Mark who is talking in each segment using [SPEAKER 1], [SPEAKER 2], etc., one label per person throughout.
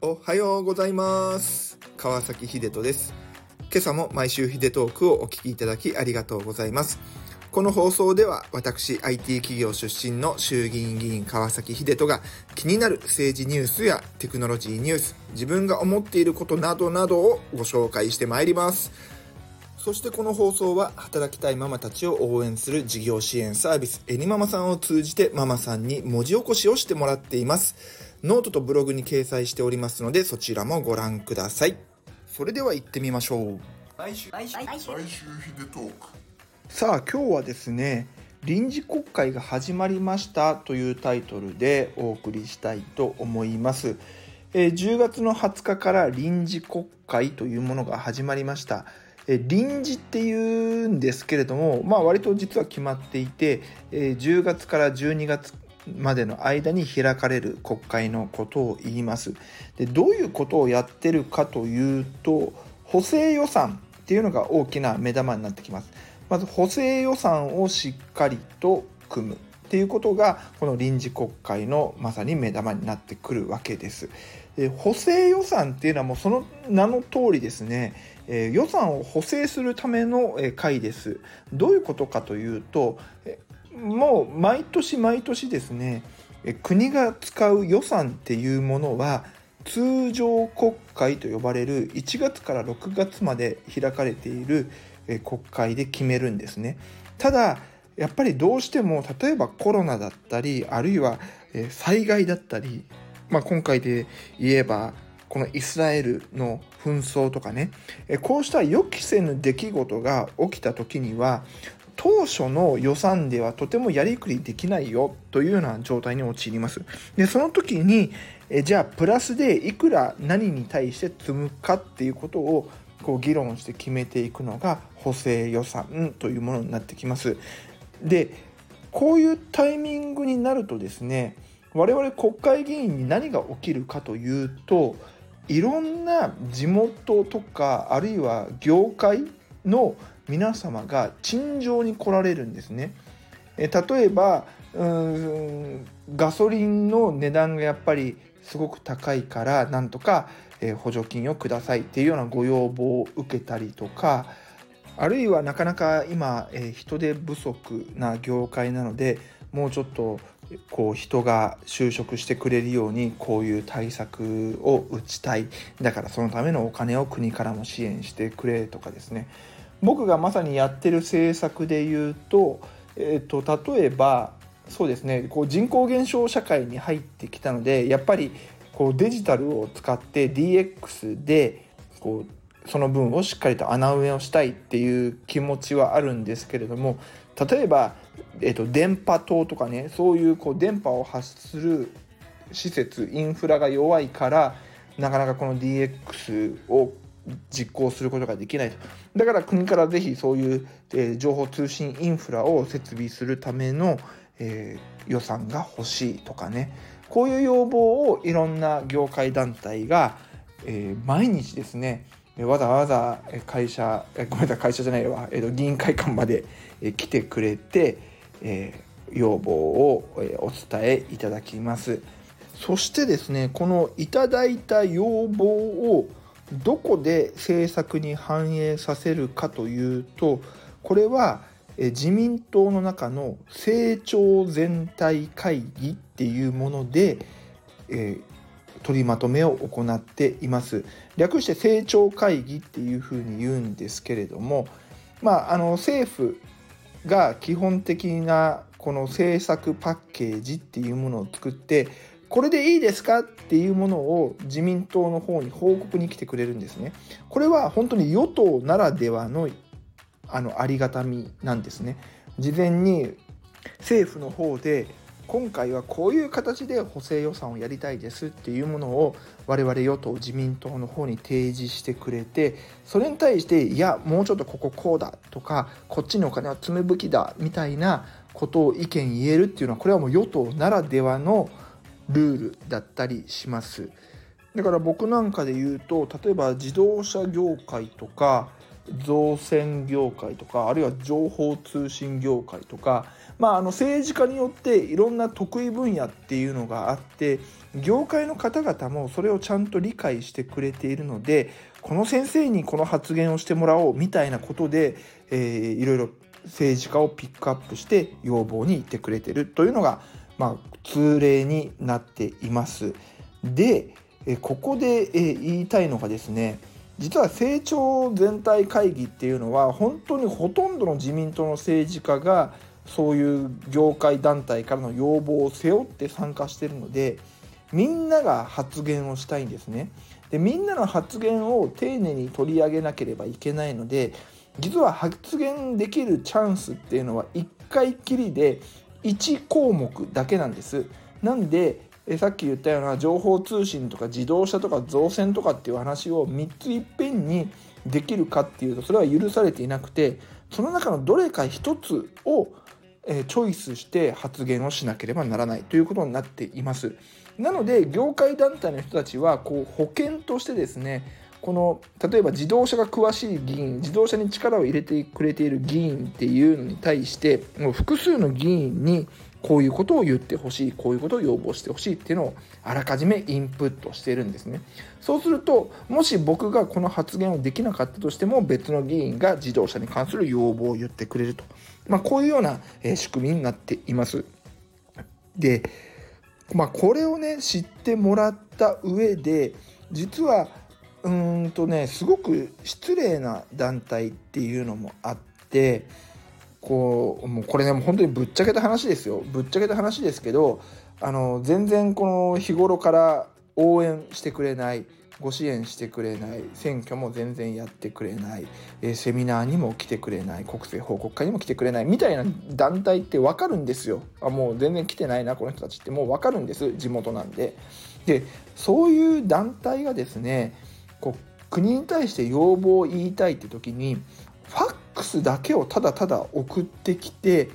[SPEAKER 1] おはようございます。川崎秀人です。今朝も毎週秀トークをお聞きいただきありがとうございます。この放送では私 IT 企業出身の衆議院議員川崎秀人が気になる政治ニュースやテクノロジーニュース自分が思っていることなどなどをご紹介してまいります。そしてこの放送は働きたいママたちを応援する事業支援サービスエニママさんを通じてママさんに文字起こしをしてもらっています。ノートとブログに掲載しておりますのでそちらもご覧ください。それでは行ってみましょう。
[SPEAKER 2] 毎週毎週毎週
[SPEAKER 1] さあ今日はですね臨時国会が始まりましたというタイトルでお送りしたいと思います、えー10月の20日から臨時国会というものが始まりましたえ臨時っていうんですけれどもまあ割と実は決まっていて、え10月から12月までの間に開かれる国会のことを言います。でどういうことをやってるかというと補正予算っていうのが大きな目玉になってきます。まず補正予算をしっかりと組む。っていうことがこの臨時国会のまさに目玉になってくるわけです。で補正予算っていうのはもうその名の通りですね、えー予算を補正するためのえ会です。どういうことかというとえもう毎年毎年ですねえ国が使う予算っていうものは通常国会と呼ばれる1月から6月まで開かれているえ国会で決めるんですね。ただやっぱりどうしても例えばコロナだったりあるいは災害だったり、まあ、今回で言えばこのイスラエルの紛争とかねこうした予期せぬ出来事が起きた時には当初の予算ではとてもやりくりできないよというような状態に陥ります。でその時にえじゃあプラスでいくら何に対して積むかっていうことをこう議論して決めていくのが補正予算というものになってきます。でこういうタイミングになるとですね我々国会議員に何が起きるかというといろんな地元とかあるいは業界の皆様が陳情に来られるんですね。え例えばうんガソリンの値段がやっぱりすごく高いからなんとか、え補助金をくださいっていうようなご要望を受けたりとかあるいはなかなか今、えー人手不足な業界なのでもうちょっとこう人が就職してくれるようにこういう対策を打ちたい。だからそのためのお金を国からも支援してくれとかですね。僕がまさにやってる政策で言うと,、えー、と例えばそうですねこう人口減少社会に入ってきたのでやっぱりこうデジタルを使って DX でこうその分をしっかりと穴埋めをしたいっていう気持ちはあるんですけれども例えば、えー、と電波塔とかねそういうこう電波を発する施設インフラが弱いからなかなかこの DX を実行することができないと。だから国からぜひそういう、えー情報通信インフラを設備するための、えー予算が欲しいとかね。こういう要望をいろんな業界団体が、えー毎日ですねわざわざ会社ごめんなさい会社じゃないわ、えーと議員会館まで来てくれて、えー要望をお伝えいただきます。そしてですねこのいただいた要望をどこで政策に反映させるかというとこれは自民党の中の成長全体会議っていうもので、えー取りまとめを行っています略して成長会議っていうふうに言うんですけれどもまああの政府が基本的なこの政策パッケージっていうものを作ってこれでいいですかっていうものを自民党の方に報告に来てくれるんですね。これは本当に与党ならではのあのありがたみなんですね。事前に政府の方で今回はこういう形で補正予算をやりたいですっていうものを我々与党自民党の方に提示してくれてそれに対していやもうちょっとこここうだとかこっちにお金は積むべきだみたいなことを意見言えるっていうのはこれはもう与党ならではのルールだったりします。だから僕なんかで言うと例えば自動車業界とか造船業界とかあるいは情報通信業界とかまあ、あの政治家によっていろんな得意分野っていうのがあって業界の方々もそれをちゃんと理解してくれているのでこの先生にこの発言をしてもらおうみたいなことで、えー、いろいろ政治家をピックアップして要望に言ってくれてるというのが、まあ、通例になっています。でここで言いたいのがですね実は成長全体会議っていうのは本当にほとんどの自民党の政治家がそういう業界団体からの要望を背負って参加してるのでみんなが発言をしたいんですね。でみんなの発言を丁寧に取り上げなければいけないので実は発言できるチャンスっていうのは1回きりで1項目だけなんです。なんでさっき言ったような情報通信とか自動車とか造船とかっていう話を3ついっぺんにできるかっていうとそれは許されていなくてその中のどれか1つをえチョイスして発言をしなければならないということになっています。なので業界団体の人たちはこう保険としてですねこの例えば自動車が詳しい議員自動車に力を入れてくれている議員っていうのに対してもう複数の議員にこういうことを言ってほしいこういうことを要望してほしいっていうのをあらかじめインプットしてるんですね。そうするともし僕がこの発言をできなかったとしても別の議員が自動車に関する要望を言ってくれると、まあ、こういうような仕組みになっています。で、まあ、これをね知ってもらった上で実はうんとねすごく失礼な団体っていうのもあってこうもうこれねもう本当にぶっちゃけた話ですよ。ぶっちゃけた話ですけどあの全然この日頃から応援してくれないご支援してくれない選挙も全然やってくれない、えー、セミナーにも来てくれない国政報告会にも来てくれないみたいな団体って分かるんですよ。あもう全然来てないなこの人たちって。もう分かるんです地元なんで。でそういう団体がですねこう国に対して要望を言いたいって時にファックスだけをただただ送ってきて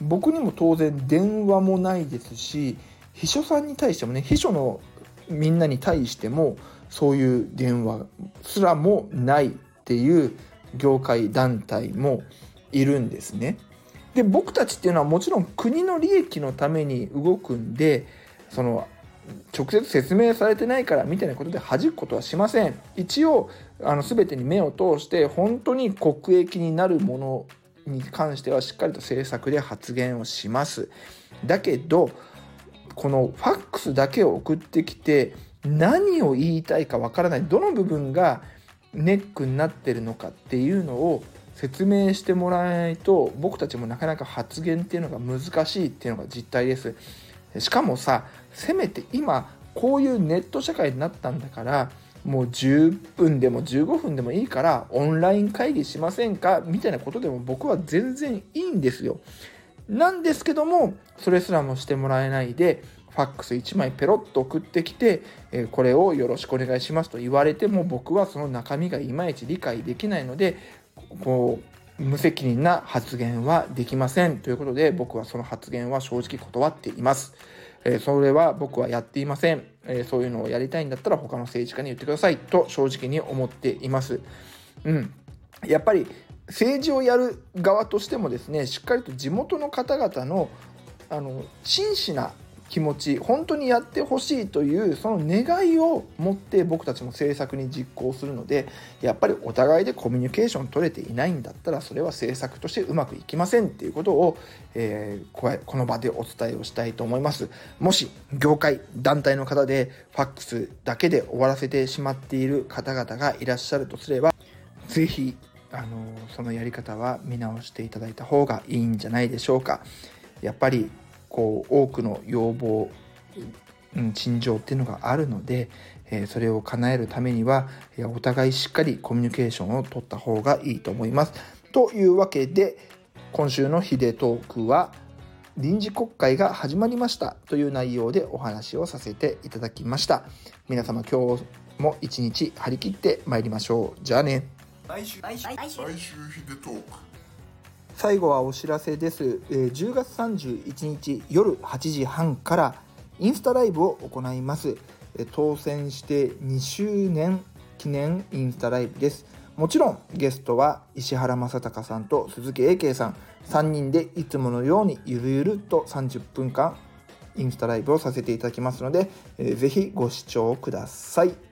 [SPEAKER 1] 僕にも当然電話もないですし秘書さんに対してもね秘書のみんなに対してもそういう電話すらもないっていう業界団体もいるんですね。で僕たちっていうのはもちろん国の利益のために動くんでその直接説明されてないからみたいなことで弾くことはしません。一応あの全てに目を通して本当に国益になるものに関してはしっかりと政策で発言をします。だけどこのファックスだけを送ってきて何を言いたいかわからない。どの部分がネックになってるのかっていうのを説明してもらわないと僕たちもなかなか発言っていうのが難しいっていうのが実態です。しかもさせめて今こういうネット社会になったんだからもう10分でも15分でもいいからオンライン会議しませんか？みたいなことでも僕は全然いいんですよ。なんですけどもそれすらもしてもらえないでファックス1枚ペロッと送ってきて、えこれをよろしくお願いしますと言われても僕はその中身がいまいち理解できないのでこう無責任な発言はできませんということで僕はその発言は正直断っています。えそれは僕はやっていません、えそういうのをやりたいんだったら他の政治家に言ってくださいと正直に思っています。うん、やっぱり政治をやる側としてもですねしっかりと地元の方々のあの真摯な気持ち本当にやってほしいというその願いを持って僕たちも政策に実行するのでやっぱりお互いでコミュニケーション取れていないんだったらそれは政策としてうまくいきませんっていうことを、えー、この場でお伝えをしたいと思います。もし業界団体の方でファックスだけで終わらせてしまっている方々がいらっしゃるとすれば是非あのそのやり方は見直していただいた方がいいんじゃないでしょうか。やっぱりこう多くの要望、うん、陳情っていうのがあるので、えー、それを叶えるためにはお互いしっかりコミュニケーションを取った方がいいと思います。というわけで今週のヒデトークは臨時国会が始まりましたという内容でお話をさせていただきました。皆様今日も一日張り切ってまいりましょう。じゃあね。来週来週来週ヒデトーク最後はお知らせです、えー、10月31日夜8時半からインスタライブを行います、えー、当選して2周年記念インスタライブです。もちろんゲストは石原正隆さんと鈴木英慶さん。3人でいつものようにゆるゆると30分間インスタライブをさせていただきますので、えー、ぜひご視聴ください。